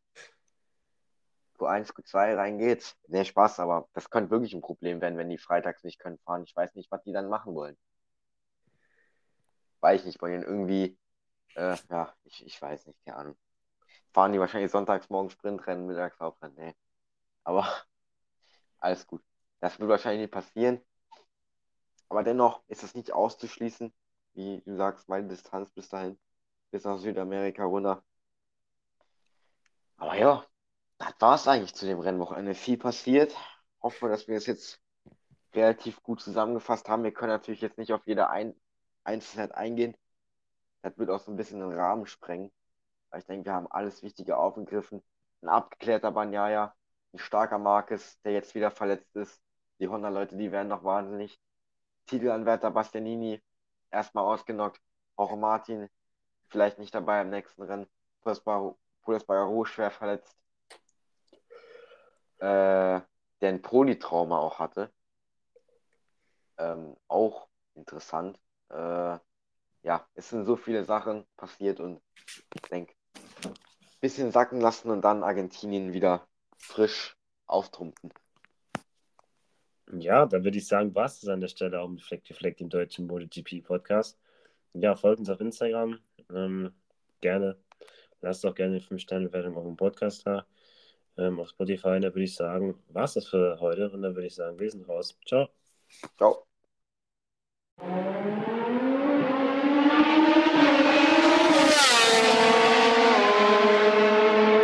Q1, Q2 reingeht. Nee, Spaß, aber das könnte wirklich ein Problem werden, wenn die freitags nicht können fahren. Ich weiß nicht, was die dann machen wollen. Weiß ich nicht, wollen irgendwie, äh, ja, ich, ich weiß nicht, keine Ahnung. Fahren die wahrscheinlich sonntags morgen Sprintrennen, mittags Hauptrennen, nee. Aber alles gut. Das wird wahrscheinlich nicht passieren. Aber dennoch ist es nicht auszuschließen, wie du sagst, meine Distanz bis dahin bis nach Südamerika runter. Aber ja, das war es eigentlich zu dem Rennwochenende. Viel passiert. Hoffe, dass wir es jetzt relativ gut zusammengefasst haben. Wir können natürlich jetzt nicht auf jede Ein Einzelheit eingehen. Das wird auch so ein bisschen den Rahmen sprengen. Weil ich denke, wir haben alles Wichtige aufgegriffen. Ein abgeklärter Banyaya, ein starker Marcus, der jetzt wieder verletzt ist. Die Honda-Leute, die werden noch wahnsinnig. Titelanwärter Bastianini, erstmal ausgenockt. Auch Martin, vielleicht nicht dabei im nächsten Rennen. Pulis Bagaro schwer verletzt. Äh, der ein Polytrauma auch hatte. Ähm, auch interessant. Äh, ja, es sind so viele Sachen passiert und ich denke, bisschen sacken lassen und dann Argentinien wieder frisch auftrumpfen. Ja, dann würde ich sagen, war es an der Stelle auch mit Fleck to Fleck, dem deutschen MotoGP Podcast. Ja, folgt uns auf Instagram, ähm, gerne. Lasst doch gerne eine 5-Sterne-Wertung auf dem Podcast da. Ähm, auf Spotify, da würde ich sagen, war es das für heute. Und dann würde ich sagen, wir sind raus. Ciao. Ciao.